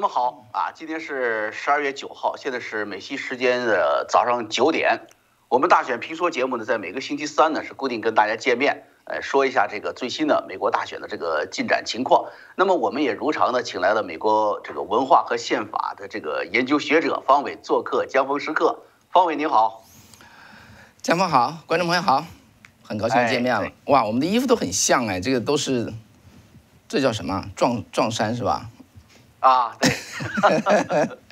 朋友们好啊！今天是十二月九号，现在是美西时间的早上九点。我们大选评说节目呢，在每个星期三呢是固定跟大家见面，呃，说一下这个最新的美国大选的这个进展情况。那么我们也如常的请来了美国这个文化和宪法的这个研究学者方伟做客江峰时刻。方伟您好，江峰好，观众朋友好，很高兴见面了。哇，我们的衣服都很像哎，这个都是，这叫什么？撞撞衫是吧？啊，对，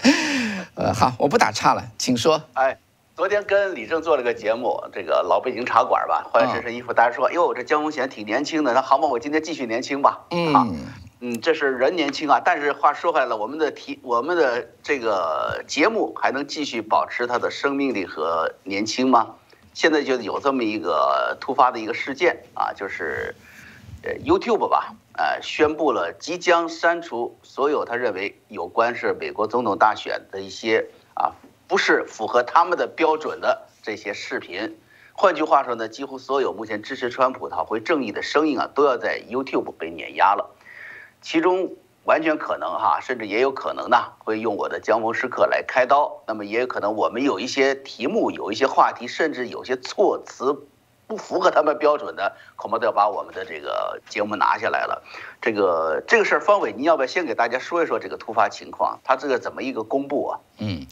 呃，好，我不打岔了，请说。哎，昨天跟李正做了个节目，这个老北京茶馆吧，换了身身衣服，大家说，哟，这江峰显挺年轻的，那好嘛，我今天继续年轻吧。嗯，嗯，这是人年轻啊，但是话说回来了，我们的题，我们的这个节目还能继续保持它的生命力和年轻吗？现在就有这么一个突发的一个事件啊，就是，呃，YouTube 吧。呃，宣布了即将删除所有他认为有关是美国总统大选的一些啊，不是符合他们的标准的这些视频。换句话说呢，几乎所有目前支持川普讨回正义的声音啊，都要在 YouTube 被碾压了。其中完全可能哈，甚至也有可能呢，会用我的江峰时刻来开刀。那么也有可能我们有一些题目，有一些话题，甚至有些措辞。不符合他们标准的，恐怕都要把我们的这个节目拿下来了。这个这个事儿，方伟，你要不要先给大家说一说这个突发情况？他这个怎么一个公布啊？嗯，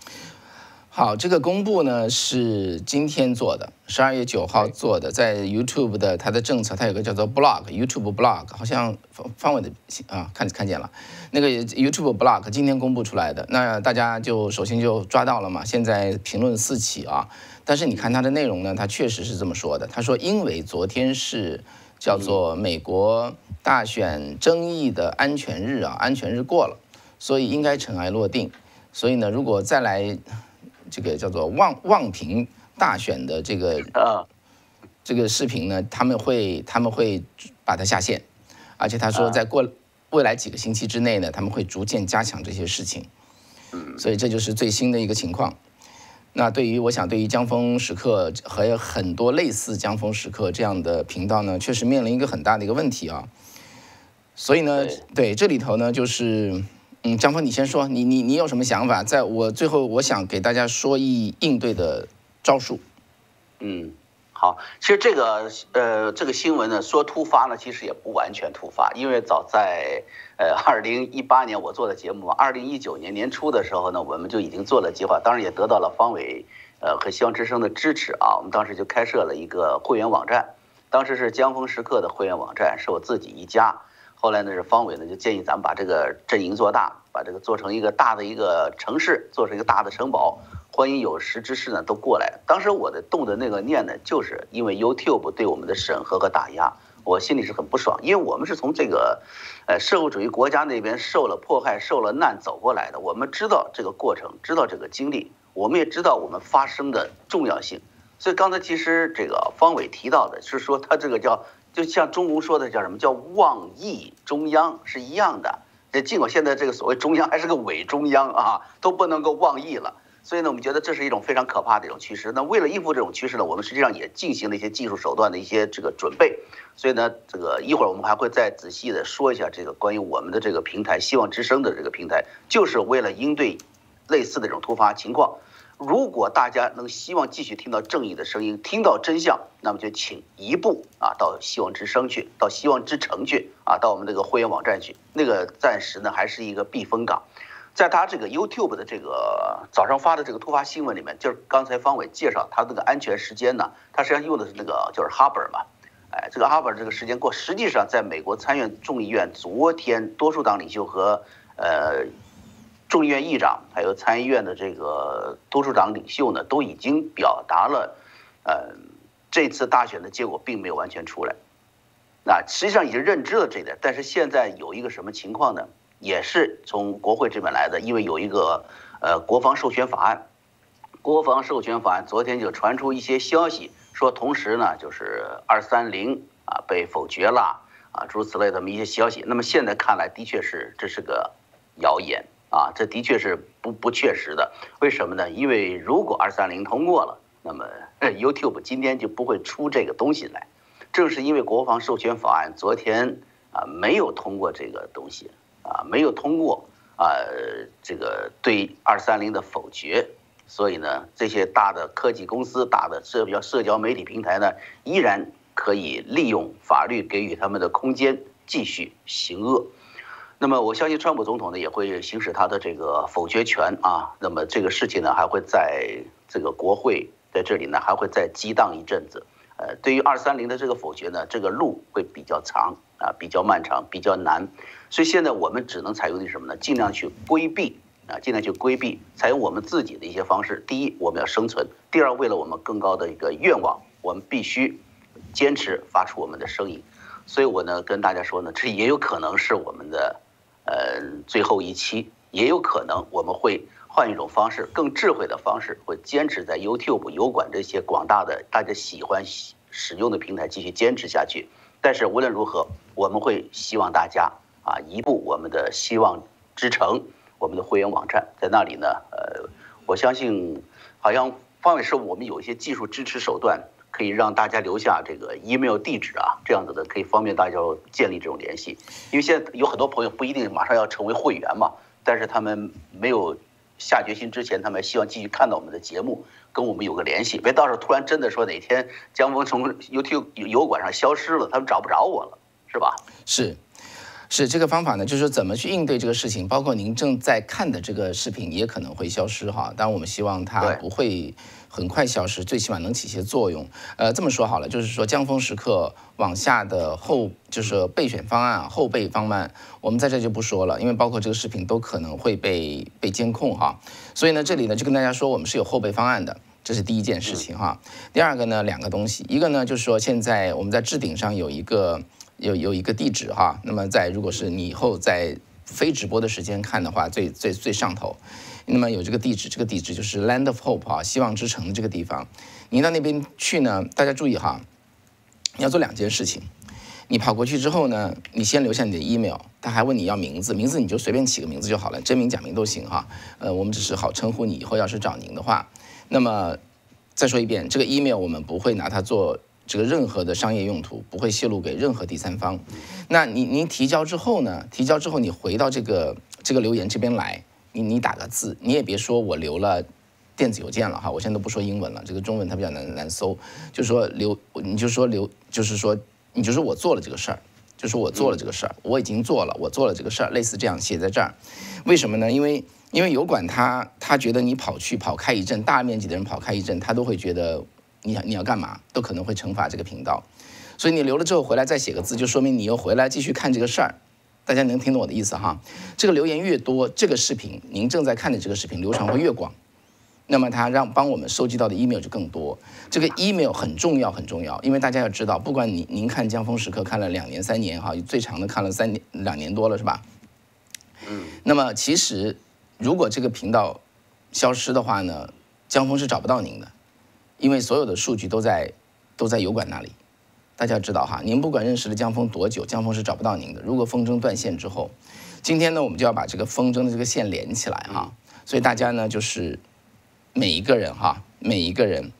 好，这个公布呢是今天做的，十二月九号做的，在 YouTube 的它的政策，它有个叫做 Blog，YouTube Blog，好像方方伟的啊看看见了，那个 YouTube Blog 今天公布出来的，那大家就首先就抓到了嘛，现在评论四起啊。但是你看它的内容呢，它确实是这么说的。他说，因为昨天是叫做美国大选争议的安全日啊，安全日过了，所以应该尘埃落定。所以呢，如果再来这个叫做妄妄评大选的这个这个视频呢，他们会他们会把它下线，而且他说在过未来几个星期之内呢，他们会逐渐加强这些事情。所以这就是最新的一个情况。那对于我想，对于江峰时刻还有很多类似江峰时刻这样的频道呢，确实面临一个很大的一个问题啊。所以呢，对这里头呢，就是嗯，江峰你先说，你你你有什么想法？在我最后，我想给大家说一应对的招数。嗯。好，其实这个呃，这个新闻呢，说突发呢，其实也不完全突发，因为早在呃二零一八年我做的节目，二零一九年年初的时候呢，我们就已经做了计划，当然也得到了方伟呃和希望之声的支持啊，我们当时就开设了一个会员网站，当时是江峰时刻的会员网站，是我自己一家，后来呢是方伟呢就建议咱们把这个阵营做大，把这个做成一个大的一个城市，做成一个大的城堡。欢迎有识之士呢都过来。当时我的动的那个念呢，就是因为 YouTube 对我们的审核和打压，我心里是很不爽。因为我们是从这个，呃，社会主义国家那边受了迫害、受了难走过来的，我们知道这个过程，知道这个经历，我们也知道我们发声的重要性。所以刚才其实这个方伟提到的是说，他这个叫，就像中公说的叫什么叫妄议中央是一样的。这尽管现在这个所谓中央还是个伪中央啊，都不能够妄议了。所以呢，我们觉得这是一种非常可怕的一种趋势。那为了应付这种趋势呢，我们实际上也进行了一些技术手段的一些这个准备。所以呢，这个一会儿我们还会再仔细的说一下这个关于我们的这个平台“希望之声”的这个平台，就是为了应对类似的这种突发情况。如果大家能希望继续听到正义的声音，听到真相，那么就请一步啊到“希望之声”去，到“希望之城”去啊，到我们这个会员网站去。那个暂时呢还是一个避风港。在他这个 YouTube 的这个早上发的这个突发新闻里面，就是刚才方伟介绍他这个安全时间呢，他实际上用的是那个就是 Harbor 嘛，哎，这个 Harbor 这个时间过，实际上在美国参院众议院昨天多数党领袖和呃众议院议长还有参议院的这个多数党领袖呢，都已经表达了，呃，这次大选的结果并没有完全出来，那实际上已经认知了这一点，但是现在有一个什么情况呢？也是从国会这边来的，因为有一个呃国防授权法案，国防授权法案昨天就传出一些消息，说同时呢就是二三零啊被否决了啊诸如此类这么一些消息。那么现在看来的确是这是个谣言啊，这的确是不不确实的。为什么呢？因为如果二三零通过了，那么 YouTube 今天就不会出这个东西来。正是因为国防授权法案昨天啊没有通过这个东西。啊，没有通过啊这个对二三零的否决，所以呢，这些大的科技公司、大的社交社交媒体平台呢，依然可以利用法律给予他们的空间继续行恶。那么我相信川普总统呢也会行使他的这个否决权啊。那么这个事情呢还会在这个国会在这里呢还会再激荡一阵子。呃，对于二三零的这个否决呢，这个路会比较长啊，比较漫长，比较难。所以现在我们只能采用的是什么呢？尽量去规避啊，尽量去规避，采用我们自己的一些方式。第一，我们要生存；第二，为了我们更高的一个愿望，我们必须坚持发出我们的声音。所以我呢跟大家说呢，这也有可能是我们的。呃，最后一期也有可能我们会换一种方式，更智慧的方式，会坚持在 YouTube、油管这些广大的大家喜欢使用的平台继续坚持下去。但是无论如何，我们会希望大家啊，移步我们的希望之城，我们的会员网站，在那里呢，呃，我相信，好像方伟是我们有一些技术支持手段。可以让大家留下这个 email 地址啊，这样子的可以方便大家建立这种联系。因为现在有很多朋友不一定马上要成为会员嘛，但是他们没有下决心之前，他们希望继续看到我们的节目，跟我们有个联系。别到时候突然真的说哪天江峰从 YouTube 油管上消失了，他们找不着我了，是吧？是。是这个方法呢，就是说怎么去应对这个事情，包括您正在看的这个视频也可能会消失哈。但我们希望它不会很快消失，最起码能起些作用。呃，这么说好了，就是说江峰时刻往下的后就是备选方案、后备方案，我们在这就不说了，因为包括这个视频都可能会被被监控哈。所以呢，这里呢就跟大家说，我们是有后备方案的，这是第一件事情哈。第二个呢，两个东西，一个呢就是说现在我们在置顶上有一个。有有一个地址哈，那么在如果是你以后在非直播的时间看的话，最最最上头，那么有这个地址，这个地址就是 Land of Hope 啊，希望之城的这个地方。你到那边去呢，大家注意哈，你要做两件事情。你跑过去之后呢，你先留下你的 email，他还问你要名字，名字你就随便起个名字就好了，真名假名都行哈。呃，我们只是好称呼你，以后要是找您的话，那么再说一遍，这个 email 我们不会拿它做。这个任何的商业用途不会泄露给任何第三方。那你您提交之后呢？提交之后你回到这个这个留言这边来，你你打个字，你也别说我留了电子邮件了哈，我现在都不说英文了，这个中文它比较难难搜，就说留你就说留，就是说你就说我做了这个事儿，就说我做了这个事儿，我已经做了，我做了这个事儿，类似这样写在这儿。为什么呢？因为因为油管他他觉得你跑去跑开一阵，大面积的人跑开一阵，他都会觉得。你想你要干嘛都可能会惩罚这个频道，所以你留了之后回来再写个字，就说明你又回来继续看这个事儿。大家能听懂我的意思哈？这个留言越多，这个视频您正在看的这个视频流传会越广，那么它让帮我们收集到的 email 就更多。这个 email 很重要很重要，因为大家要知道，不管您您看江峰时刻看了两年三年哈，最长的看了三年两年多了是吧？嗯。那么其实如果这个频道消失的话呢，江峰是找不到您的。因为所有的数据都在都在油管那里，大家知道哈，您不管认识了江峰多久，江峰是找不到您的。如果风筝断线之后，今天呢，我们就要把这个风筝的这个线连起来哈。所以大家呢，就是每一个人哈，每一个人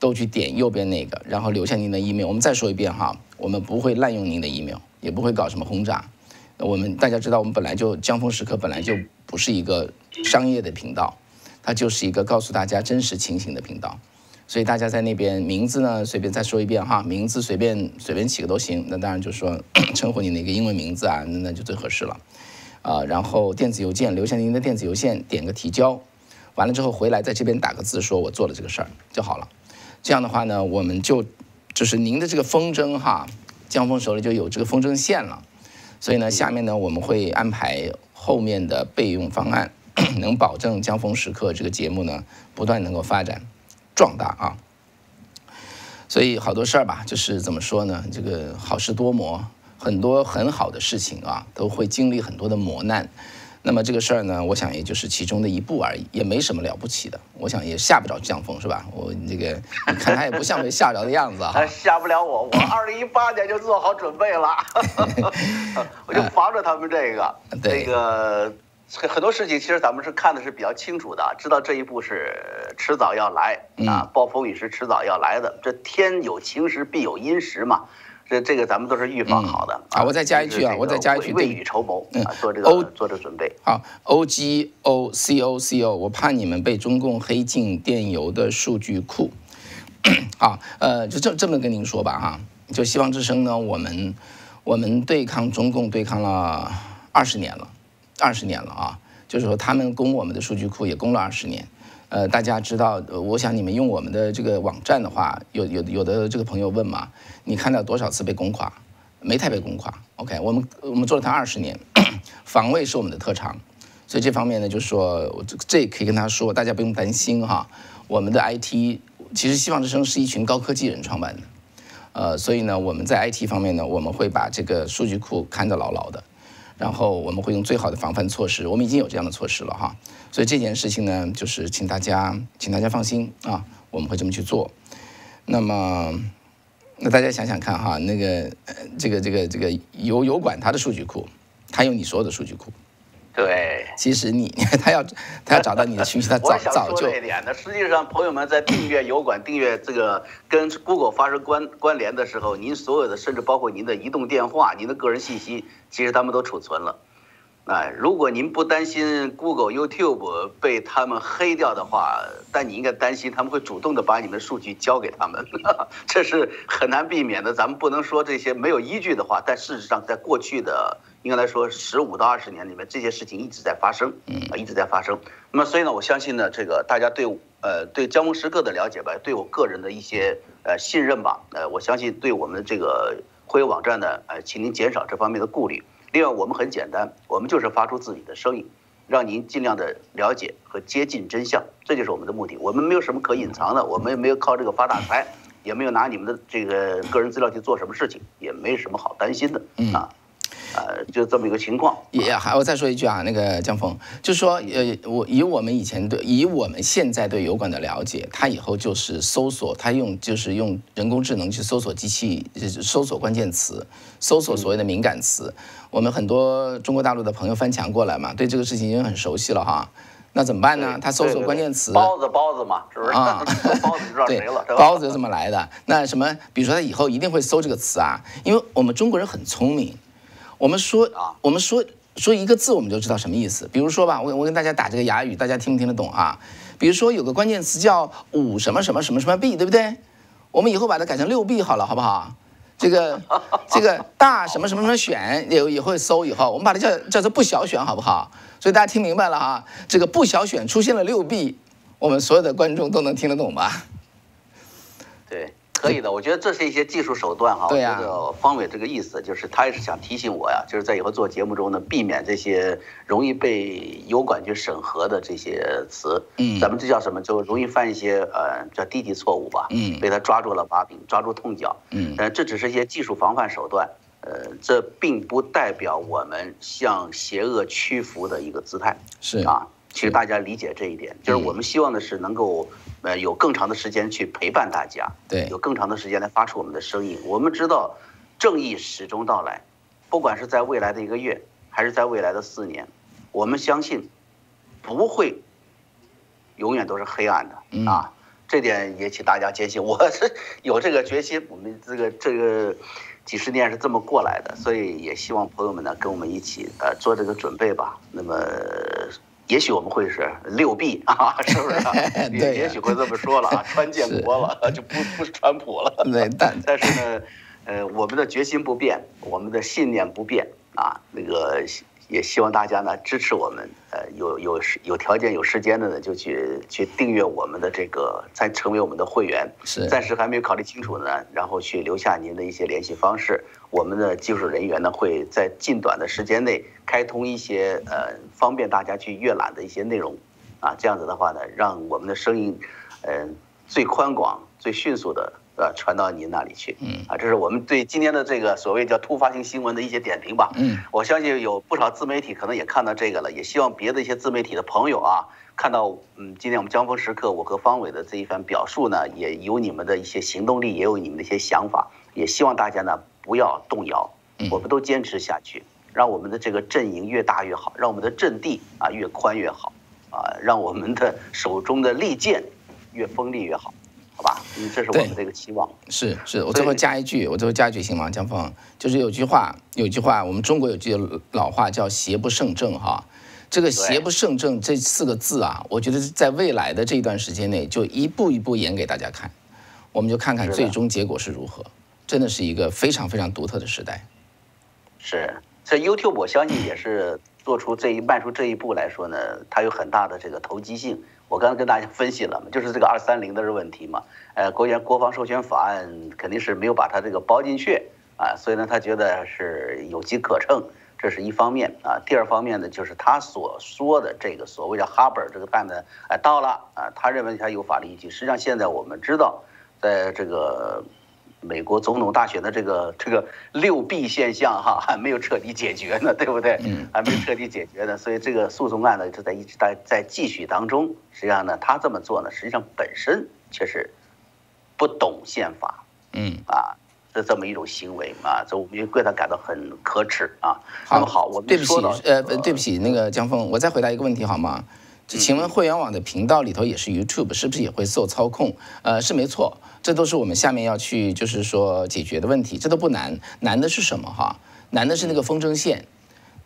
都去点右边那个，然后留下您的 email。我们再说一遍哈，我们不会滥用您的 email，也不会搞什么轰炸。我们大家知道，我们本来就江峰时刻本来就不是一个商业的频道，它就是一个告诉大家真实情形的频道。所以大家在那边名字呢，随便再说一遍哈，名字随便随便起个都行。那当然就是说 称呼你的一个英文名字啊，那那就最合适了。啊，然后电子邮件留下您的电子邮件，点个提交，完了之后回来在这边打个字，说我做了这个事儿就好了。这样的话呢，我们就就是您的这个风筝哈，江峰手里就有这个风筝线了。所以呢，下面呢我们会安排后面的备用方案，能保证江峰时刻这个节目呢不断能够发展。壮大啊，所以好多事儿吧，就是怎么说呢？这个好事多磨，很多很好的事情啊，都会经历很多的磨难。那么这个事儿呢，我想也就是其中的一步而已，也没什么了不起的。我想也吓不着江峰是吧？我这个你看他也不像被吓着的样子啊。吓不了我，我二零一八年就做好准备了，我就 防着他们这个那个。很很多事情，其实咱们是看的是比较清楚的，知道这一步是迟早要来啊，暴风雨是迟早要来的。这天有晴时必有阴时嘛，这这个咱们都是预防好的啊。我再加一句啊，我再加一句，未雨绸缪啊，做这个做这准备。好，O G O C O C O，我怕你们被中共黑进电邮的数据库。啊，呃，就这这么跟您说吧哈，就希望之声呢，我们我们对抗中共对抗了二十年了，二十年了啊，就是说他们攻我们的数据库也攻了二十年。呃，大家知道，我想你们用我们的这个网站的话，有有有的这个朋友问嘛，你看到多少次被攻垮？没太被攻垮。OK，我们我们做了它二十年，防卫是我们的特长，所以这方面呢，就是说这这可以跟他说，大家不用担心哈。我们的 IT 其实希望之声是一群高科技人创办的，呃，所以呢，我们在 IT 方面呢，我们会把这个数据库看得牢牢的。然后我们会用最好的防范措施，我们已经有这样的措施了哈，所以这件事情呢，就是请大家，请大家放心啊，我们会这么去做。那么，那大家想想看哈，那个这个这个这个油油管它的数据库，它有你所有的数据库。对，其实你 他要他要找到你的信息，他 早早就。这一点那，实际上朋友们在订阅油管、订阅这个跟 Google 发生关关联的时候，您所有的甚至包括您的移动电话、您的个人信息，其实他们都储存了。哎，如果您不担心 Google、YouTube 被他们黑掉的话，但你应该担心他们会主动的把你们数据交给他们，这是很难避免的。咱们不能说这些没有依据的话，但事实上，在过去的应该来说十五到二十年里面，这些事情一直在发生，啊，一直在发生。那么，所以呢，我相信呢，这个大家对呃对江峰时刻的了解吧，对我个人的一些呃信任吧，呃，我相信对我们这个会员网站呢，呃，请您减少这方面的顾虑。另外，我们很简单，我们就是发出自己的声音，让您尽量的了解和接近真相，这就是我们的目的。我们没有什么可隐藏的，我们也没有靠这个发大财，也没有拿你们的这个个人资料去做什么事情，也没什么好担心的啊。呃，就这么一个情况。也还我再说一句啊，那个江峰，就是说，呃，我以我们以前对，以我们现在对油管的了解，它以后就是搜索，它用就是用人工智能去搜索机器，搜索关键词，搜索所谓的敏感词。我们很多中国大陆的朋友翻墙过来嘛，对这个事情已经很熟悉了哈。那怎么办呢？他搜索关键词，包子包子嘛，是不是？啊，包子知道谁了？包子是这么来的。那什么，比如说他以后一定会搜这个词啊，因为我们中国人很聪明。我们说啊，我们说说一个字，我们就知道什么意思。比如说吧，我我跟大家打这个哑语，大家听不听得懂啊？比如说有个关键词叫五什么什么什么什么币，对不对？我们以后把它改成六币好了，好不好？这个 这个大什么什么什么选也也会搜，以后我们把它叫叫做不小选，好不好？所以大家听明白了哈，这个不小选出现了六 B，，我们所有的观众都能听得懂吧？对。可以的，我觉得这是一些技术手段哈。对呀。方伟这个意思就是，他也是想提醒我呀，就是在以后做节目中呢，避免这些容易被油管去审核的这些词。嗯。咱们这叫什么？就容易犯一些呃叫低级错误吧。嗯。被他抓住了把柄，抓住痛脚。嗯。呃，这只是一些技术防范手段，呃，这并不代表我们向邪恶屈服的一个姿态。是啊。其实大家理解这一点，就是我们希望的是能够，呃，有更长的时间去陪伴大家，对，有更长的时间来发出我们的声音。我们知道，正义始终到来，不管是在未来的一个月，还是在未来的四年，我们相信，不会永远都是黑暗的啊。这点也请大家坚信，我是有这个决心。我们这个这个几十年是这么过来的，所以也希望朋友们呢跟我们一起呃做这个准备吧。那么。也许我们会是六 B 啊，是不是？对，也许会这么说了啊，川 建国了，就不不是川普了。对，但但是呢，呃，我们的决心不变，我们的信念不变啊，那个。也希望大家呢支持我们，呃，有有时有条件有时间的呢，就去去订阅我们的这个，再成为我们的会员。是，暂时还没有考虑清楚呢，然后去留下您的一些联系方式，我们的技术人员呢会在近短的时间内开通一些呃方便大家去阅览的一些内容，啊，这样子的话呢，让我们的声音，嗯，最宽广、最迅速的。呃，传到您那里去，嗯。啊，这是我们对今天的这个所谓叫突发性新闻的一些点评吧，嗯，我相信有不少自媒体可能也看到这个了，也希望别的一些自媒体的朋友啊，看到嗯，今天我们江峰时刻我和方伟的这一番表述呢，也有你们的一些行动力，也有你们的一些想法，也希望大家呢不要动摇，我们都坚持下去，让我们的这个阵营越大越好，让我们的阵地啊越宽越好，啊，让我们的手中的利剑越锋利越好。好吧。嗯，这是我们这个期望。是是，我最后加一句，我最后加一句行吗？江峰，就是有句话，有句话，我们中国有句老话叫“邪不胜正”哈。这个“邪不胜正”这四个字啊，我觉得在未来的这一段时间内，就一步一步演给大家看，我们就看看最终结果是如何。真的是一个非常非常独特的时代。是，这 YouTube 我相信也是做出这一迈出这一步来说呢，它有很大的这个投机性。我刚才跟大家分析了嘛，就是这个二三零的问题嘛。呃，国家国防授权法案肯定是没有把它这个包进去啊，所以呢，他觉得是有机可乘，这是一方面啊。第二方面呢，就是他所说的这个所谓的哈本这个案呢，哎到了啊，他认为他有法律依据。实际上现在我们知道，在这个。美国总统大选的这个这个六弊现象哈还没有彻底解决呢，对不对？嗯，还没有彻底解决呢，所以这个诉讼案呢就在一直在在继续当中。实际上呢，他这么做呢，实际上本身却是不懂宪法，嗯啊，是这么一种行为啊，这我们就对他感到很可耻啊。那么好，我们对不起，呃，对不起，那个江峰，我再回答一个问题好吗？请问会员网的频道里头也是 YouTube，是不是也会受操控？呃，是没错，这都是我们下面要去就是说解决的问题，这都不难，难的是什么哈？难的是那个风筝线，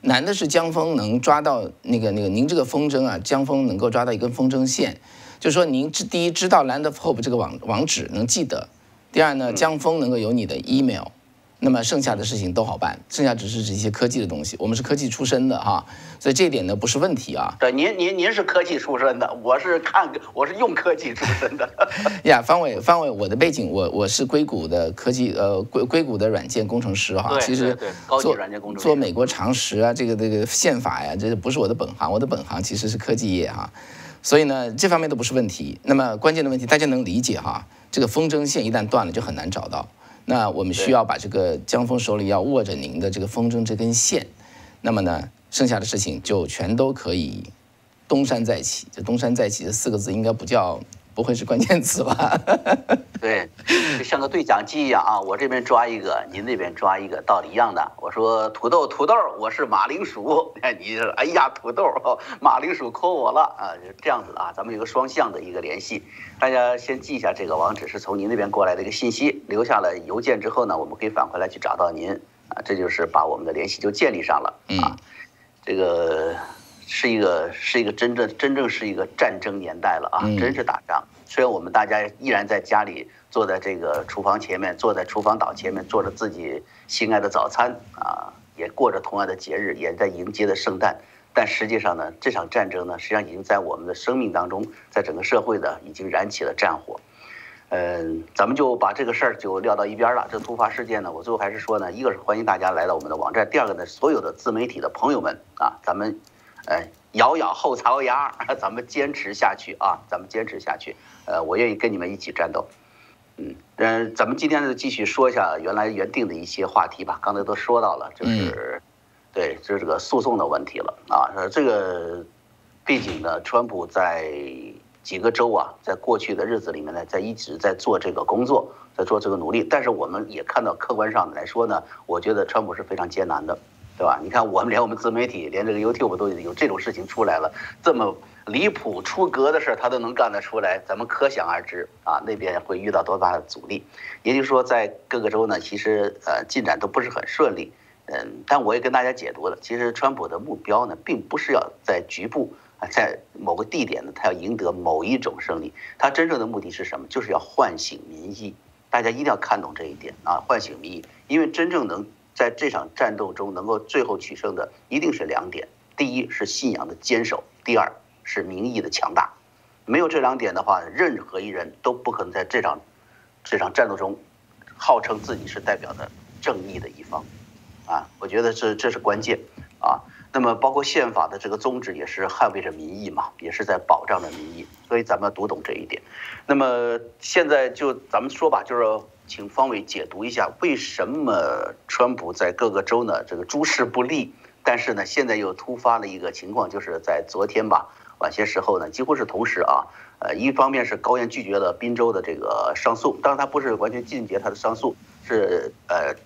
难的是江峰能抓到那个那个您这个风筝啊，江峰能够抓到一根风筝线，就是说您知第一知道 Land of Hope 这个网网址能记得，第二呢，江峰能够有你的 email。那么剩下的事情都好办，剩下只是一些科技的东西。我们是科技出身的哈，所以这一点呢不是问题啊。对，您您您是科技出身的，我是看我是用科技出身的。呀，方伟方伟，我的背景我我是硅谷的科技呃硅硅谷的软件工程师哈。其实做软件工程师做美国常识啊，这个这个宪法呀，这不是我的本行，我的本行其实是科技业哈。所以呢，这方面都不是问题。那么关键的问题，大家能理解哈？这个风筝线一旦断了，就很难找到。那我们需要把这个江峰手里要握着您的这个风筝这根线，那么呢，剩下的事情就全都可以东山再起。这东山再起这四个字应该不叫。不会是关键词吧？对，就像个对讲机一样啊！我这边抓一个，您那边抓一个，道理一样的。我说土豆，土豆，我是马铃薯。哎，你哎呀，土豆，马铃薯扣我了啊！就这样子啊，咱们有个双向的一个联系。大家先记一下这个网址，是从您那边过来的一个信息，留下了邮件之后呢，我们可以返回来去找到您啊。这就是把我们的联系就建立上了啊。这个。是一个是一个真正真正是一个战争年代了啊！真是打仗。虽然我们大家依然在家里坐在这个厨房前面，坐在厨房岛前面做着自己心爱的早餐啊，也过着同样的节日，也在迎接的圣诞。但实际上呢，这场战争呢，实际上已经在我们的生命当中，在整个社会呢，已经燃起了战火。嗯，咱们就把这个事儿就撂到一边了。这突发事件呢，我最后还是说呢，一个是欢迎大家来到我们的网站，第二个呢，所有的自媒体的朋友们啊，咱们。哎，咬咬后槽牙，咱们坚持下去啊！咱们坚持下去。呃，我愿意跟你们一起战斗。嗯嗯，咱们今天呢继续说一下原来原定的一些话题吧。刚才都说到了，就是，对，就是这个诉讼的问题了啊。呃，这个毕竟呢，川普在几个州啊，在过去的日子里面呢，在一直在做这个工作，在做这个努力。但是我们也看到，客观上来说呢，我觉得川普是非常艰难的。对吧？你看，我们连我们自媒体，连这个 YouTube 都有这种事情出来了，这么离谱出格的事儿，他都能干得出来，咱们可想而知啊，那边会遇到多大的阻力。也就是说，在各个州呢，其实呃进展都不是很顺利。嗯，但我也跟大家解读了，其实川普的目标呢，并不是要在局部啊，在某个地点呢，他要赢得某一种胜利，他真正的目的是什么？就是要唤醒民意。大家一定要看懂这一点啊，唤醒民意，因为真正能。在这场战斗中，能够最后取胜的一定是两点：第一是信仰的坚守，第二是民意的强大。没有这两点的话，任何一人都不可能在这场这场战斗中号称自己是代表的正义的一方。啊，我觉得这这是关键啊。那么，包括宪法的这个宗旨也是捍卫着民意嘛，也是在保障着民意。所以咱们要读懂这一点。那么现在就咱们说吧，就是。请方伟解读一下，为什么川普在各个州呢？这个诸事不利，但是呢，现在又突发了一个情况，就是在昨天吧，晚些时候呢，几乎是同时啊，呃，一方面是高院拒绝了宾州的这个上诉，当然他不是完全禁绝他的上诉，是呃，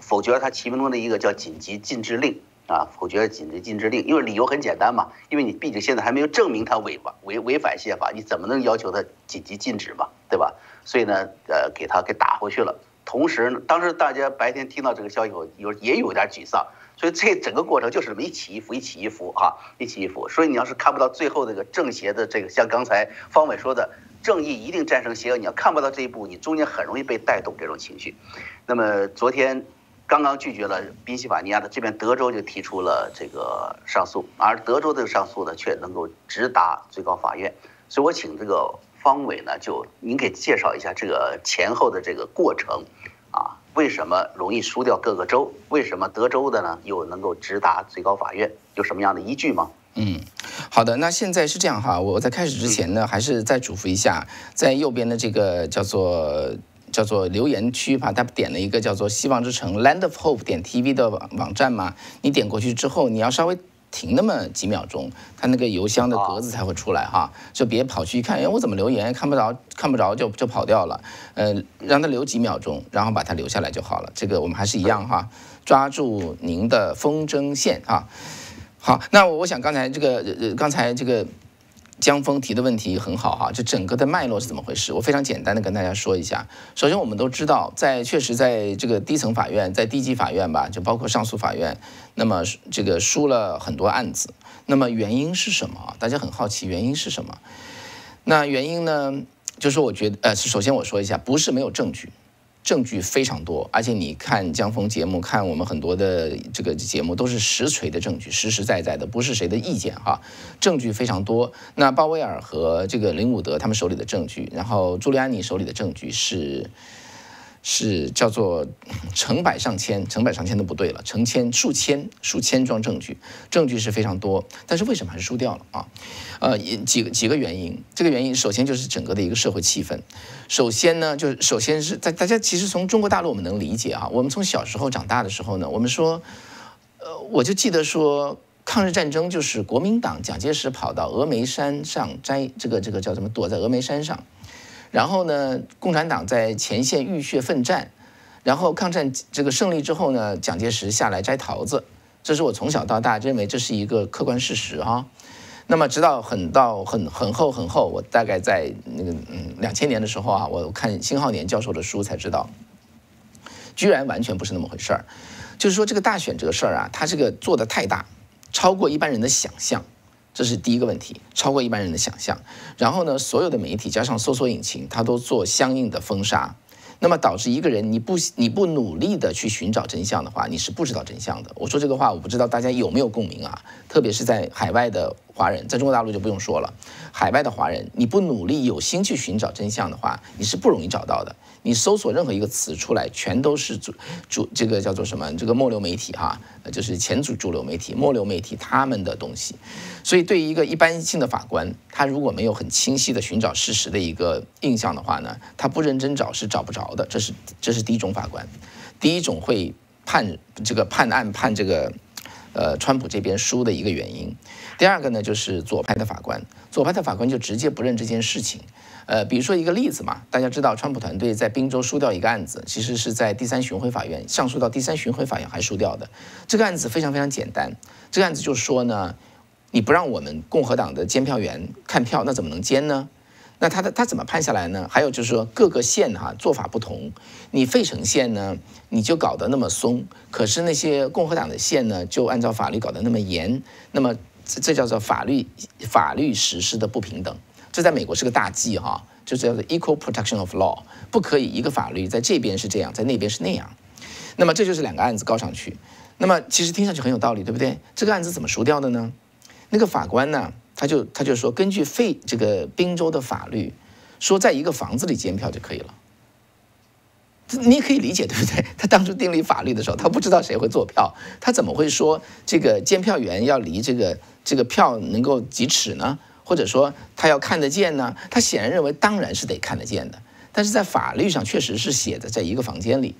否决了他其中的一个叫紧急禁制令啊，否决了紧急禁制令，因为理由很简单嘛，因为你毕竟现在还没有证明他违法违违反宪法，你怎么能要求他紧急禁止嘛，对吧？所以呢，呃，给他给打回去了。同时，当时大家白天听到这个消息后，有也有点沮丧。所以这整个过程就是这么一起一伏，一起一伏哈，一起一伏。所以你要是看不到最后这个正邪的这个，像刚才方伟说的，正义一定战胜邪恶，你要看不到这一步，你中间很容易被带动这种情绪。那么昨天刚刚拒绝了宾夕法尼亚的这边德州就提出了这个上诉，而德州的上诉呢却能够直达最高法院。所以我请这个方伟呢，就您给介绍一下这个前后的这个过程啊。为什么容易输掉各个州？为什么德州的呢又能够直达最高法院？有什么样的依据吗？嗯，好的，那现在是这样哈，我在开始之前呢，还是再嘱咐一下，在右边的这个叫做叫做留言区吧，他点了一个叫做希望之城 Land of Hope 点 TV 的网网站嘛，你点过去之后，你要稍微。停那么几秒钟，它那个邮箱的格子才会出来哈，就别跑去一看，哎，我怎么留言看不着，看不着就就跑掉了。呃，让它留几秒钟，然后把它留下来就好了。这个我们还是一样哈，抓住您的风筝线啊。好，那我想刚才这个呃刚才这个。江峰提的问题很好哈，就整个的脉络是怎么回事？我非常简单的跟大家说一下。首先，我们都知道，在确实在这个低层法院，在低级法院吧，就包括上诉法院，那么这个输了很多案子。那么原因是什么？大家很好奇原因是什么？那原因呢，就是我觉得，呃，首先我说一下，不是没有证据。证据非常多，而且你看江峰节目，看我们很多的这个节目，都是实锤的证据，实实在在的，不是谁的意见哈。证据非常多。那鲍威尔和这个林伍德他们手里的证据，然后朱利安尼手里的证据是。是叫做成百上千，成百上千都不对了，成千数千数千桩证据，证据是非常多，但是为什么还是输掉了啊？呃，几个几个原因，这个原因首先就是整个的一个社会气氛，首先呢，就是首先是在大家其实从中国大陆我们能理解啊，我们从小时候长大的时候呢，我们说，呃，我就记得说抗日战争就是国民党蒋介石跑到峨眉山上摘这个这个叫什么躲在峨眉山上。然后呢，共产党在前线浴血奋战，然后抗战这个胜利之后呢，蒋介石下来摘桃子，这是我从小到大认为这是一个客观事实啊。那么直到很到很很后很后，我大概在那个嗯两千年的时候啊，我看辛浩年教授的书才知道，居然完全不是那么回事儿。就是说这个大选这个事儿啊，他这个做的太大，超过一般人的想象。这是第一个问题，超过一般人的想象。然后呢，所有的媒体加上搜索引擎，它都做相应的封杀。那么导致一个人你不你不努力的去寻找真相的话，你是不知道真相的。我说这个话，我不知道大家有没有共鸣啊？特别是在海外的华人，在中国大陆就不用说了。海外的华人，你不努力有心去寻找真相的话，你是不容易找到的。你搜索任何一个词出来，全都是主主这个叫做什么？这个末流媒体哈，就是前主主流媒体、末流媒体他们的东西。所以对于一个一般性的法官，他如果没有很清晰的寻找事实的一个印象的话呢，他不认真找是找不着的。这是这是第一种法官，第一种会判这个判案判这个，呃，川普这边输的一个原因。第二个呢，就是左派的法官，左派的法官就直接不认这件事情。呃，比如说一个例子嘛，大家知道川普团队在宾州输掉一个案子，其实是在第三巡回法院上诉到第三巡回法院还输掉的。这个案子非常非常简单，这个案子就是说呢，你不让我们共和党的监票员看票，那怎么能监呢？那他的他怎么判下来呢？还有就是说各个县哈做法不同，你费城县呢你就搞得那么松，可是那些共和党的县呢就按照法律搞得那么严，那么这这叫做法律法律实施的不平等。这在美国是个大忌哈，就是叫做 equal protection of law，不可以一个法律在这边是这样，在那边是那样。那么这就是两个案子告上去，那么其实听上去很有道理，对不对？这个案子怎么输掉的呢？那个法官呢，他就他就说，根据费这个宾州的法律，说在一个房子里监票就可以了。你也可以理解，对不对？他当初订立法律的时候，他不知道谁会做票，他怎么会说这个监票员要离这个这个票能够几尺呢？或者说他要看得见呢？他显然认为当然是得看得见的，但是在法律上确实是写的，在一个房间里。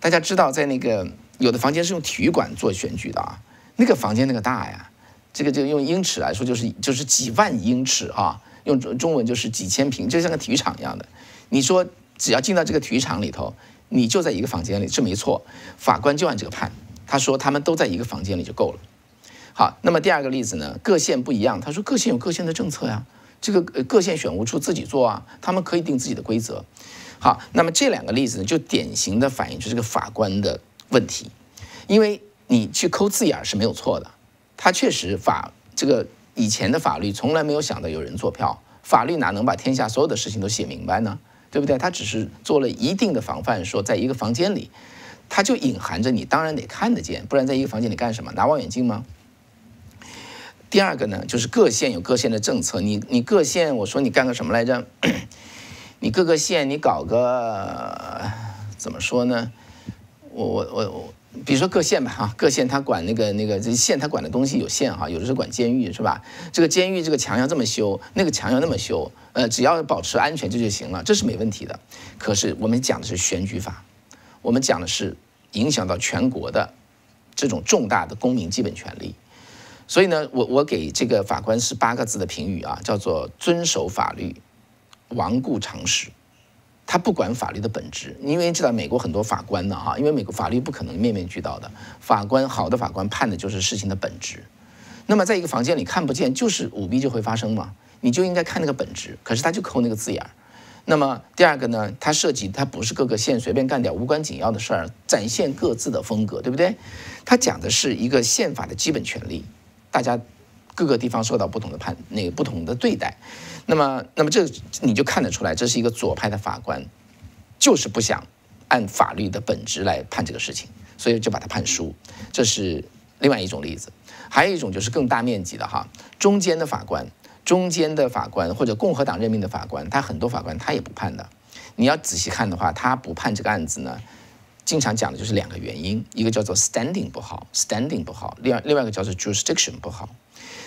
大家知道，在那个有的房间是用体育馆做选举的啊，那个房间那个大呀，这个就用英尺来说就是就是几万英尺啊，用中中文就是几千平，就像个体育场一样的。你说只要进到这个体育场里头，你就在一个房间里这没错，法官就按这个判，他说他们都在一个房间里就够了。好，那么第二个例子呢？各县不一样。他说各县有各县的政策呀，这个各县选务处自己做啊，他们可以定自己的规则。好，那么这两个例子呢，就典型的反映出这个法官的问题，因为你去抠字眼是没有错的，他确实法这个以前的法律从来没有想到有人做票，法律哪能把天下所有的事情都写明白呢？对不对？他只是做了一定的防范，说在一个房间里，他就隐含着你当然得看得见，不然在一个房间里干什么？拿望远镜吗？第二个呢，就是各县有各县的政策，你你各县，我说你干个什么来着？你各个县你搞个怎么说呢？我我我我，比如说各县吧哈，各县他管那个那个这县他管的东西有限哈，有的是管监狱是吧？这个监狱这个墙要这么修，那个墙要那么修，呃，只要保持安全这就行了，这是没问题的。可是我们讲的是选举法，我们讲的是影响到全国的这种重大的公民基本权利。所以呢，我我给这个法官是八个字的评语啊，叫做遵守法律，顽固常识。他不管法律的本质，因为知道美国很多法官呢哈，因为美国法律不可能面面俱到的，法官好的法官判的就是事情的本质。那么在一个房间里看不见，就是舞弊就会发生嘛，你就应该看那个本质。可是他就抠那个字眼儿。那么第二个呢，它涉及它不是各个县随便干点无关紧要的事儿，展现各自的风格，对不对？它讲的是一个宪法的基本权利。大家各个地方受到不同的判那个不同的对待，那么那么这你就看得出来，这是一个左派的法官，就是不想按法律的本质来判这个事情，所以就把他判输。这是另外一种例子，还有一种就是更大面积的哈，中间的法官，中间的法官或者共和党任命的法官，他很多法官他也不判的。你要仔细看的话，他不判这个案子呢。经常讲的就是两个原因，一个叫做 standing 不好，standing 不好，另外另外一个叫做 jurisdiction 不好。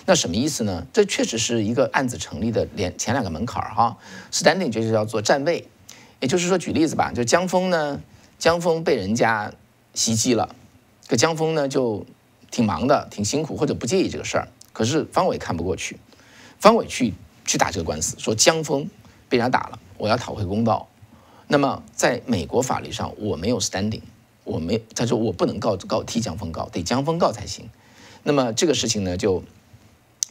那什么意思呢？这确实是一个案子成立的连前两个门槛哈。standing 就是叫做站位，也就是说举例子吧，就江峰呢，江峰被人家袭击了，可江峰呢就挺忙的，挺辛苦或者不介意这个事儿，可是方伟看不过去，方伟去去打这个官司，说江峰被人家打了，我要讨回公道。那么，在美国法律上，我没有 standing，我没，他说我不能告告替江峰告，得江峰告才行。那么这个事情呢，就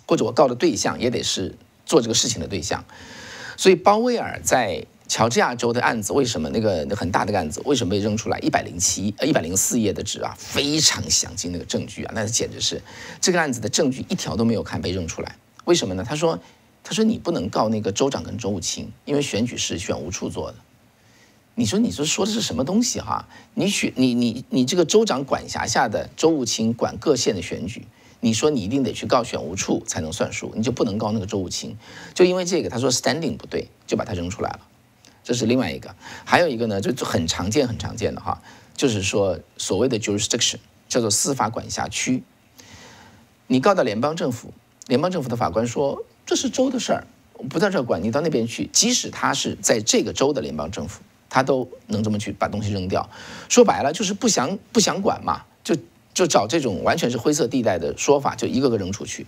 或者我告的对象也得是做这个事情的对象。所以鲍威尔在乔治亚州的案子，为什么那个很大的案子为什么被扔出来？一百零七呃一百零四页的纸啊，非常详尽那个证据啊，那简直是这个案子的证据一条都没有看被扔出来。为什么呢？他说他说你不能告那个州长跟州务卿，因为选举是选务处做的。你说，你说说的是什么东西哈？你选你你你这个州长管辖下的州务卿管各县的选举，你说你一定得去告选务处才能算数，你就不能告那个州务卿，就因为这个，他说 standing 不对，就把他扔出来了。这是另外一个，还有一个呢，就很常见很常见的哈，就是说所谓的 jurisdiction 叫做司法管辖区，你告到联邦政府，联邦政府的法官说这是州的事儿，不在这儿管，你到那边去，即使他是在这个州的联邦政府。他都能这么去把东西扔掉，说白了就是不想不想管嘛，就就找这种完全是灰色地带的说法，就一个个扔出去。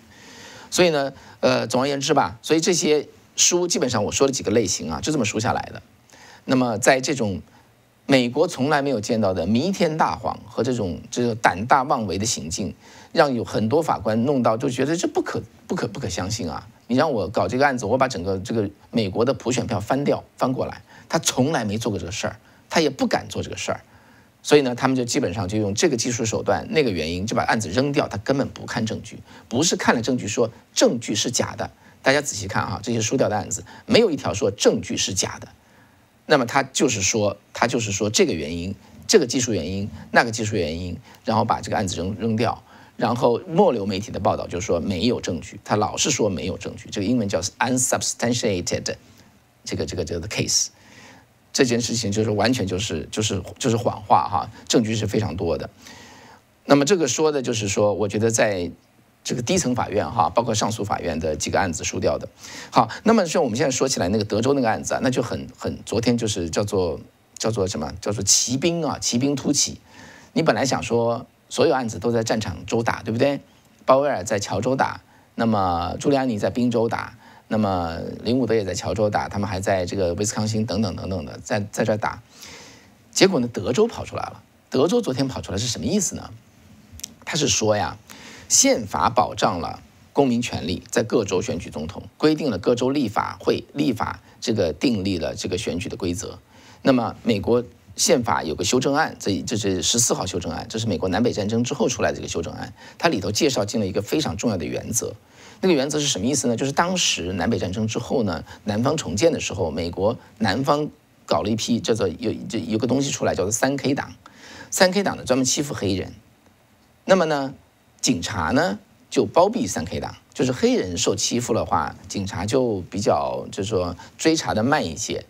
所以呢，呃，总而言之吧，所以这些书基本上我说了几个类型啊，就这么数下来的。那么在这种美国从来没有见到的弥天大谎和这种这个胆大妄为的行径，让有很多法官弄到就觉得这不可不可不可相信啊！你让我搞这个案子，我把整个这个美国的普选票翻掉翻过来。他从来没做过这个事儿，他也不敢做这个事儿，所以呢，他们就基本上就用这个技术手段，那个原因就把案子扔掉。他根本不看证据，不是看了证据说证据是假的。大家仔细看啊，这些输掉的案子没有一条说证据是假的。那么他就是说，他就是说这个原因，这个技术原因，那个技术原因，然后把这个案子扔扔掉，然后末流媒体的报道就说没有证据，他老是说没有证据，这个英文叫 unsubstantiated，这个这个这个 case。这件事情就是完全就是就是就是谎话哈，证据是非常多的。那么这个说的就是说，我觉得在这个低层法院哈，包括上诉法院的几个案子输掉的。好，那么像我们现在说起来那个德州那个案子啊，那就很很昨天就是叫做叫做什么叫做骑兵啊，骑兵突起。你本来想说所有案子都在战场州打，对不对？鲍威尔在乔州打，那么朱利安尼在宾州打。那么林伍德也在乔州打，他们还在这个威斯康星等等等等的在在这打，结果呢，德州跑出来了。德州昨天跑出来是什么意思呢？他是说呀，宪法保障了公民权利，在各州选举总统，规定了各州立法会立法这个订立了这个选举的规则。那么美国宪法有个修正案，这这是十四号修正案，这是美国南北战争之后出来这个修正案，它里头介绍进了一个非常重要的原则。那个原则是什么意思呢？就是当时南北战争之后呢，南方重建的时候，美国南方搞了一批叫做有这有个东西出来，叫做三 K 党。三 K 党呢专门欺负黑人，那么呢，警察呢？就包庇三 K 党，就是黑人受欺负的话，警察就比较就是说追查的慢一些。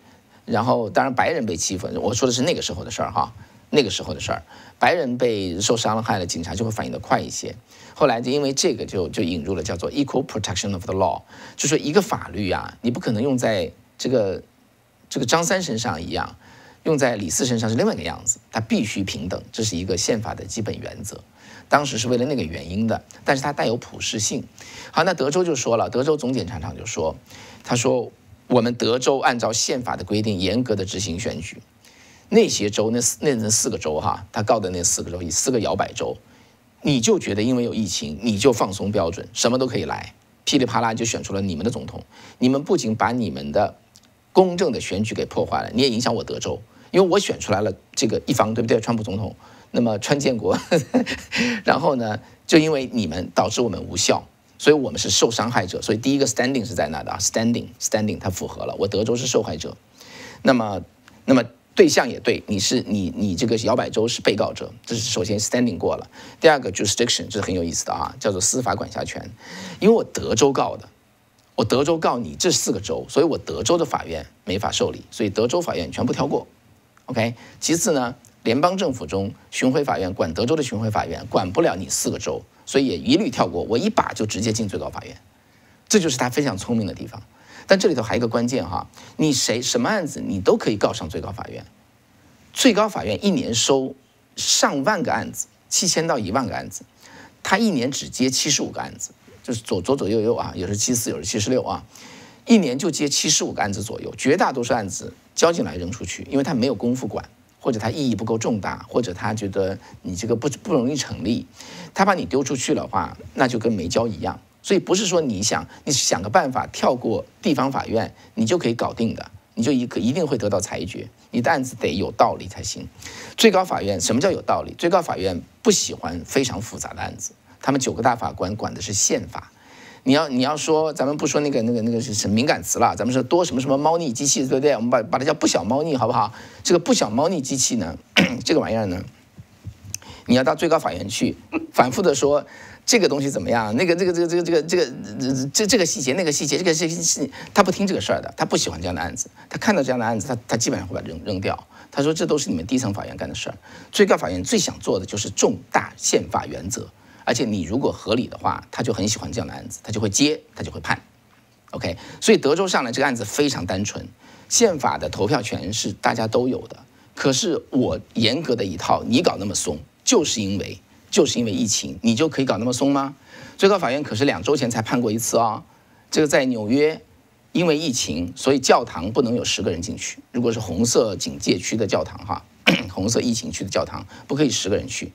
然后当然白人被欺负，我说的是那个时候的事儿哈，那个时候的事儿，白人被受伤害了，警察就会反应的快一些。后来就因为这个就就引入了叫做 equal protection of the law，就说一个法律啊，你不可能用在这个这个张三身上一样，用在李四身上是另外一个样子，它必须平等，这是一个宪法的基本原则。当时是为了那个原因的，但是它带有普适性。好，那德州就说了，德州总检察长就说，他说我们德州按照宪法的规定严格的执行选举，那些州那四那那四个州哈，他告的那四个州以四个摇摆州，你就觉得因为有疫情你就放松标准，什么都可以来，噼里啪啦就选出了你们的总统，你们不仅把你们的公正的选举给破坏了，你也影响我德州，因为我选出来了这个一方，对不对？川普总统。那么川建国，然后呢，就因为你们导致我们无效，所以我们是受伤害者。所以第一个 standing 是在那的啊，standing standing 它符合了，我德州是受害者。那么，那么对象也对，你是你你这个摇摆州是被告者，这是首先 standing 过了。第二个 jurisdiction 这是很有意思的啊，叫做司法管辖权，因为我德州告的，我德州告你这四个州，所以我德州的法院没法受理，所以德州法院全部跳过。OK，其次呢？联邦政府中，巡回法院管德州的巡回法院管不了你四个州，所以也一律跳过。我一把就直接进最高法院，这就是他非常聪明的地方。但这里头还有一个关键哈，你谁什么案子你都可以告上最高法院。最高法院一年收上万个案子，七千到一万个案子，他一年只接七十五个案子，就是左左左右右啊，有时七四，有时七十六啊，一年就接七十五个案子左右，绝大多数案子交进来扔出去，因为他没有功夫管。或者他意义不够重大，或者他觉得你这个不不容易成立，他把你丢出去的话，那就跟没交一样。所以不是说你想你想个办法跳过地方法院，你就可以搞定的，你就一个一定会得到裁决。你的案子得有道理才行。最高法院什么叫有道理？最高法院不喜欢非常复杂的案子，他们九个大法官管的是宪法。你要你要说，咱们不说那个那个那个是什么敏感词了，咱们说多什么什么猫腻机器，对不对？我们把把它叫不小猫腻，好不好？这个不小猫腻机器呢，这个玩意儿呢，你要到最高法院去反复的说这个东西怎么样？那个这个这个这个这个这个这这个细节那个细节这个细细，他不听这个事儿的，他不喜欢这样的案子，他看到这样的案子，他他基本上会把扔扔掉。他说这都是你们低层法院干的事儿，最高法院最想做的就是重大宪法原则。而且你如果合理的话，他就很喜欢这样的案子，他就会接，他就会判。OK，所以德州上来这个案子非常单纯，宪法的投票权是大家都有的。可是我严格的一套，你搞那么松，就是因为就是因为疫情，你就可以搞那么松吗？最高法院可是两周前才判过一次啊。这个在纽约，因为疫情，所以教堂不能有十个人进去。如果是红色警戒区的教堂哈，红色疫情区的教堂不可以十个人去，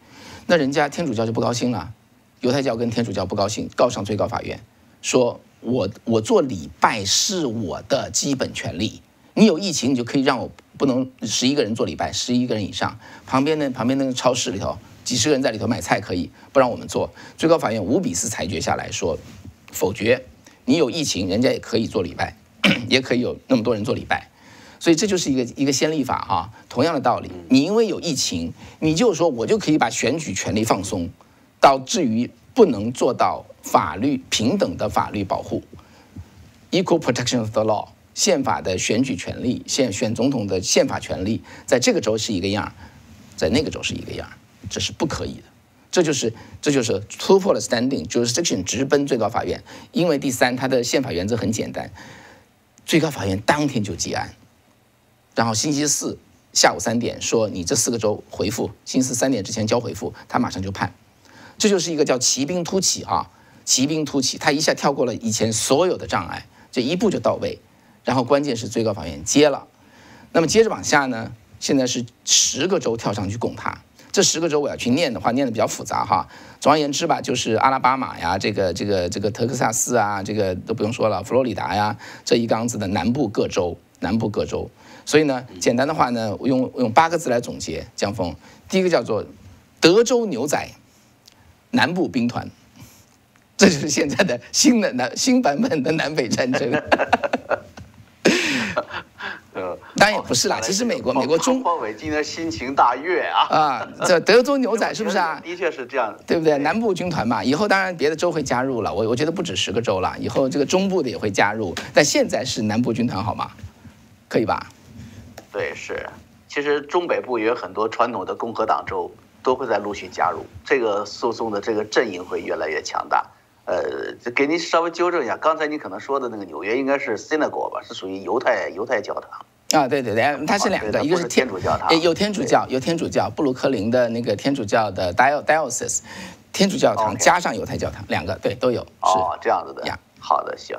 那人家天主教就不高兴了。犹太教跟天主教不高兴，告上最高法院，说我我做礼拜是我的基本权利。你有疫情，你就可以让我不能十一个人做礼拜，十一个人以上。旁边的旁边那个超市里头，几十个人在里头买菜，可以不让我们做。最高法院五比四裁决下来说，否决。你有疫情，人家也可以做礼拜，也可以有那么多人做礼拜。所以这就是一个一个先例法哈。同样的道理，你因为有疫情，你就说我就可以把选举权利放松。导致于不能做到法律平等的法律保护，equal protection of the law，宪法的选举权利，宪选总统的宪法权利，在这个州是一个样在那个州是一个样这是不可以的。这就是这就是突破了 standing jurisdiction，直奔最高法院。因为第三，它的宪法原则很简单，最高法院当天就结案，然后星期四下午三点说你这四个州回复，星期四三点之前交回复，他马上就判。这就是一个叫骑兵突起啊，骑兵突起，他一下跳过了以前所有的障碍，这一步就到位。然后关键是最高法院接了，那么接着往下呢，现在是十个州跳上去拱他，这十个州我要去念的话，念的比较复杂哈。总而言之吧，就是阿拉巴马呀，这个这个这个德克萨斯啊，这个都不用说了，佛罗里达呀，这一缸子的南部各州，南部各州。所以呢，简单的话呢，我用用八个字来总结，江峰，第一个叫做德州牛仔，南部兵团，这就是现在的新的南新版本的南北战争。当然也不是啦，其实美国美国中方伟今天心情大悦啊啊，这德州牛仔 是不是啊？的确是这样，对不对？南部军团嘛，以后当然别的州会加入了，我我觉得不止十个州了，以后这个中部的也会加入，但现在是南部军团好吗？可以吧？对，是，其实中北部也有很多传统的共和党州都会在陆续加入，这个诉讼的这个阵营会越来越强大。呃，给您稍微纠正一下，刚才你可能说的那个纽约应该是 synagogue 吧，是属于犹太犹太教堂。啊，对对对，它是两个，一个是天主教堂，有天主教，有天主教，布鲁克林的那个天主教的 diocese，天主教堂加上犹太教堂，两个对都有。哦，这样子的呀。好的，行。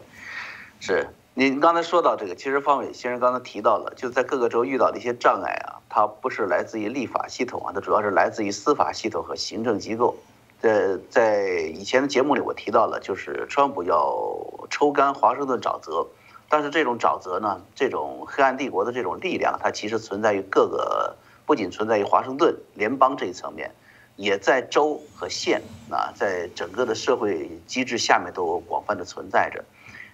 是您刚才说到这个，其实方伟先生刚才提到了，就在各个州遇到的一些障碍啊，它不是来自于立法系统啊，它主要是来自于司法系统和行政机构。在在以前的节目里我提到了，就是川普要抽干华盛顿沼泽。但是这种沼泽呢，这种黑暗帝国的这种力量，它其实存在于各个，不仅存在于华盛顿联邦这一层面，也在州和县啊，在整个的社会机制下面都广泛的存在着。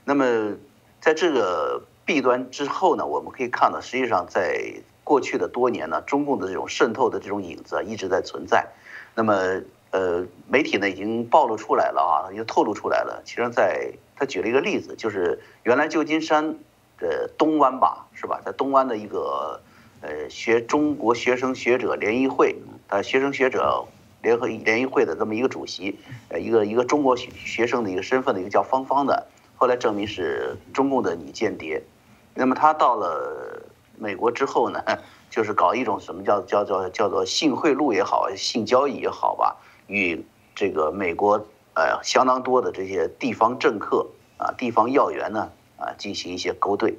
那么，在这个弊端之后呢，我们可以看到，实际上在过去的多年呢，中共的这种渗透的这种影子啊一直在存在。那么，呃，媒体呢已经暴露出来了啊，已经透露出来了。其实，在他举了一个例子，就是原来旧金山的东湾吧，是吧？在东湾的一个呃学中国学生学者联谊会，呃学生学者联合联谊会的这么一个主席，呃一个一个中国学学生的一个身份的一个叫芳芳的，后来证明是中共的女间谍。那么他到了美国之后呢，就是搞一种什么叫叫做叫做性贿赂也好，性交易也好吧，与这个美国。呃，相当多的这些地方政客啊，地方要员呢，啊，进行一些勾兑。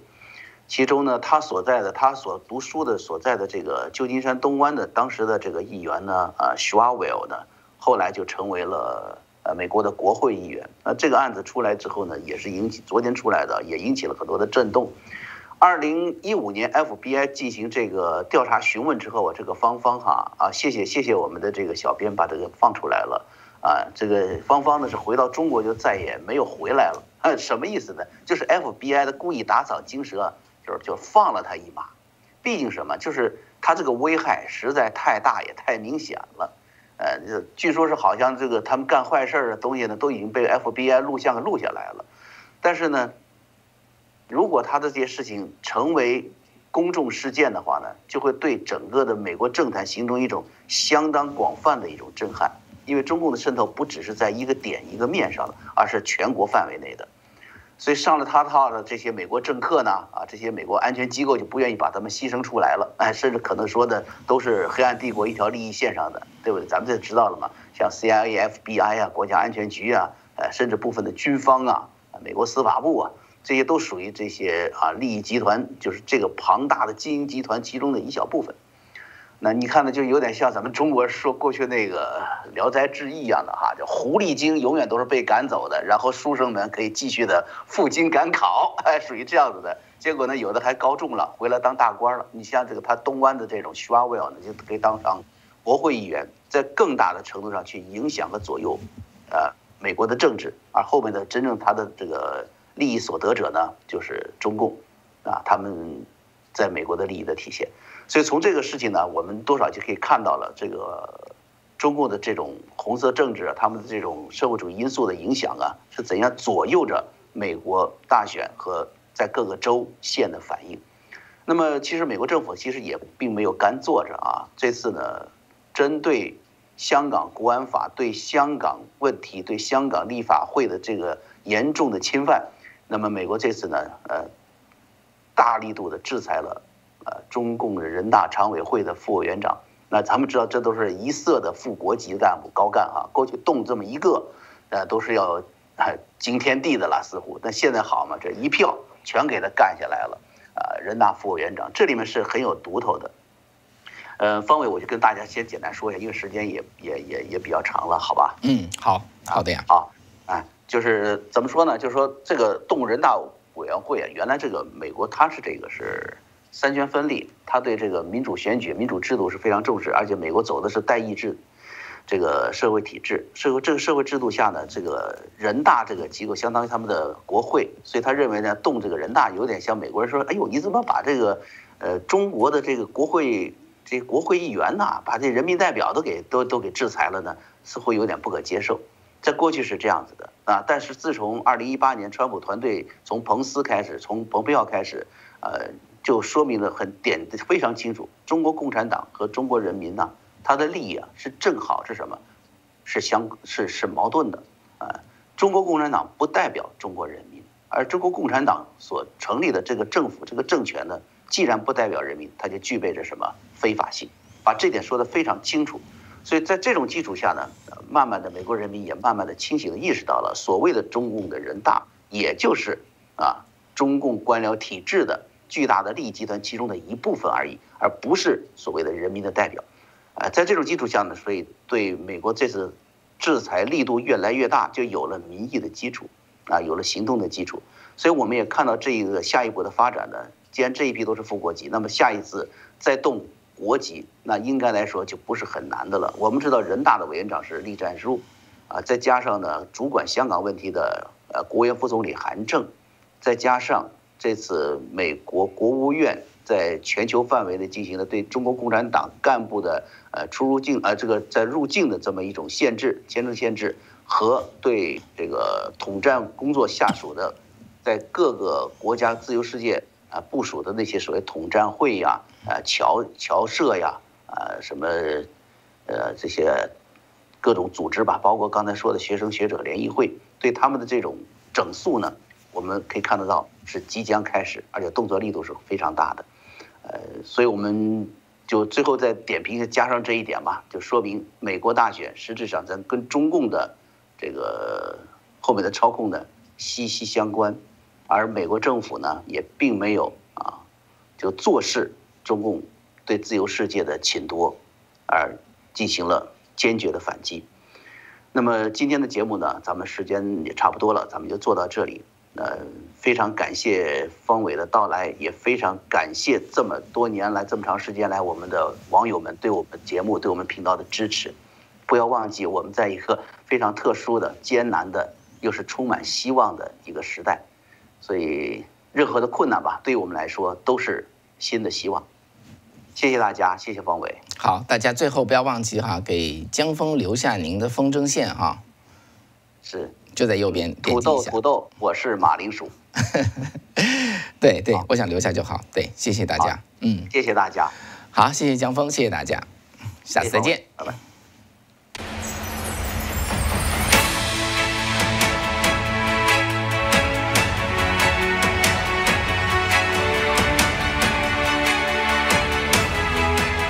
其中呢，他所在的，他所读书的所在的这个旧金山东湾的当时的这个议员呢，啊 s c h w a b e 呢，后来就成为了呃美国的国会议员。那这个案子出来之后呢，也是引起昨天出来的，也引起了很多的震动。二零一五年 FBI 进行这个调查询问之后啊，这个芳芳哈啊，谢谢谢谢我们的这个小编把这个放出来了。啊，这个芳芳呢是回到中国就再也没有回来了。啊，什么意思呢？就是 FBI 的故意打草惊蛇，就是就放了他一马。毕竟什么？就是他这个危害实在太大也太明显了。呃，据说是好像这个他们干坏事的东西呢都已经被 FBI 录像录下来了。但是呢，如果他的这些事情成为公众事件的话呢，就会对整个的美国政坛形成一种相当广泛的一种震撼。因为中共的渗透不只是在一个点一个面上的，而是全国范围内的，所以上了他套的这些美国政客呢，啊，这些美国安全机构就不愿意把他们牺牲出来了，哎，甚至可能说的都是黑暗帝国一条利益线上的，对不对？咱们这知道了嘛？像 CIA、FBI 啊，国家安全局啊，呃，甚至部分的军方啊，美国司法部啊，这些都属于这些啊利益集团，就是这个庞大的精英集团其中的一小部分。那你看呢，就有点像咱们中国说过去那个《聊斋志异》一样的哈，就狐狸精永远都是被赶走的，然后书生们可以继续的赴京赶考，哎，属于这样子的。结果呢，有的还高中了，回来当大官了。你像这个他东湾的这种 s h w a w e l 呢，就可以当上国会议员，在更大的程度上去影响和左右，呃，美国的政治。而后面的真正他的这个利益所得者呢，就是中共，啊，他们在美国的利益的体现。所以从这个事情呢，我们多少就可以看到了这个中共的这种红色政治，他们的这种社会主义因素的影响啊，是怎样左右着美国大选和在各个州县的反应。那么，其实美国政府其实也并没有干坐着啊。这次呢，针对香港国安法对香港问题、对香港立法会的这个严重的侵犯，那么美国这次呢，呃，大力度的制裁了。呃，中共的人大常委会的副委员长，那咱们知道这都是一色的副国级干部高干啊，过去动这么一个，呃，都是要惊天地的了，似乎。但现在好嘛，这一票全给他干下来了，啊，人大副委员长，这里面是很有独头的。呃，方伟，我就跟大家先简单说一下，因为时间也也也也比较长了，好吧？嗯，好好的呀。好，啊，就是怎么说呢？就是说这个动物人大委员会啊，原来这个美国它是这个是三权分立，它对这个民主选举、民主制度是非常重视，而且美国走的是代议制。这个社会体制，社会这个社会制度下呢，这个人大这个机构相当于他们的国会，所以他认为呢，动这个人大有点像美国人说，哎呦，你怎么把这个，呃，中国的这个国会这国会议员呐，把这人民代表都给都都给制裁了呢？似乎有点不可接受。在过去是这样子的啊，但是自从二零一八年川普团队从彭斯开始，从蓬佩奥开始，呃，就说明了很点非常清楚，中国共产党和中国人民呐。他的利益啊，是正好是什么？是相是是矛盾的啊！中国共产党不代表中国人民，而中国共产党所成立的这个政府、这个政权呢，既然不代表人民，它就具备着什么非法性？把这点说得非常清楚。所以在这种基础下呢，慢慢的美国人民也慢慢的清醒的意识到了，所谓的中共的人大，也就是啊中共官僚体制的巨大的利益集团其中的一部分而已，而不是所谓的人民的代表。啊，在这种基础下呢，所以对美国这次制裁力度越来越大，就有了民意的基础，啊，有了行动的基础。所以我们也看到这一个下一步的发展呢，既然这一批都是副国级，那么下一次再动国籍，那应该来说就不是很难的了。我们知道人大的委员长是栗战书，啊，再加上呢主管香港问题的呃国务院副总理韩正，再加上这次美国国务院在全球范围内进行了对中国共产党干部的。呃，出入境呃，这个在入境的这么一种限制，签证限制和对这个统战工作下属的，在各个国家自由世界啊部署的那些所谓统战会呀、啊侨侨社呀、啊什么呃这些各种组织吧，包括刚才说的学生学者联谊会，对他们的这种整肃呢，我们可以看得到是即将开始，而且动作力度是非常大的，呃，所以我们。就最后再点评加上这一点吧，就说明美国大选实质上咱跟中共的这个后面的操控呢息息相关，而美国政府呢也并没有啊就坐视中共对自由世界的侵夺，而进行了坚决的反击。那么今天的节目呢，咱们时间也差不多了，咱们就做到这里。呃，非常感谢方伟的到来，也非常感谢这么多年来、这么长时间来我们的网友们对我们节目、对我们频道的支持。不要忘记，我们在一个非常特殊的、艰难的，又是充满希望的一个时代，所以任何的困难吧，对于我们来说都是新的希望。谢谢大家，谢谢方伟。好，大家最后不要忘记哈，给江峰留下您的风筝线哈。是。就在右边，土豆土豆，我是马铃薯。对对，我想留下就好。对，谢谢大家。嗯，谢谢大家。好，谢谢江峰，谢谢大家，下次再见，拜拜。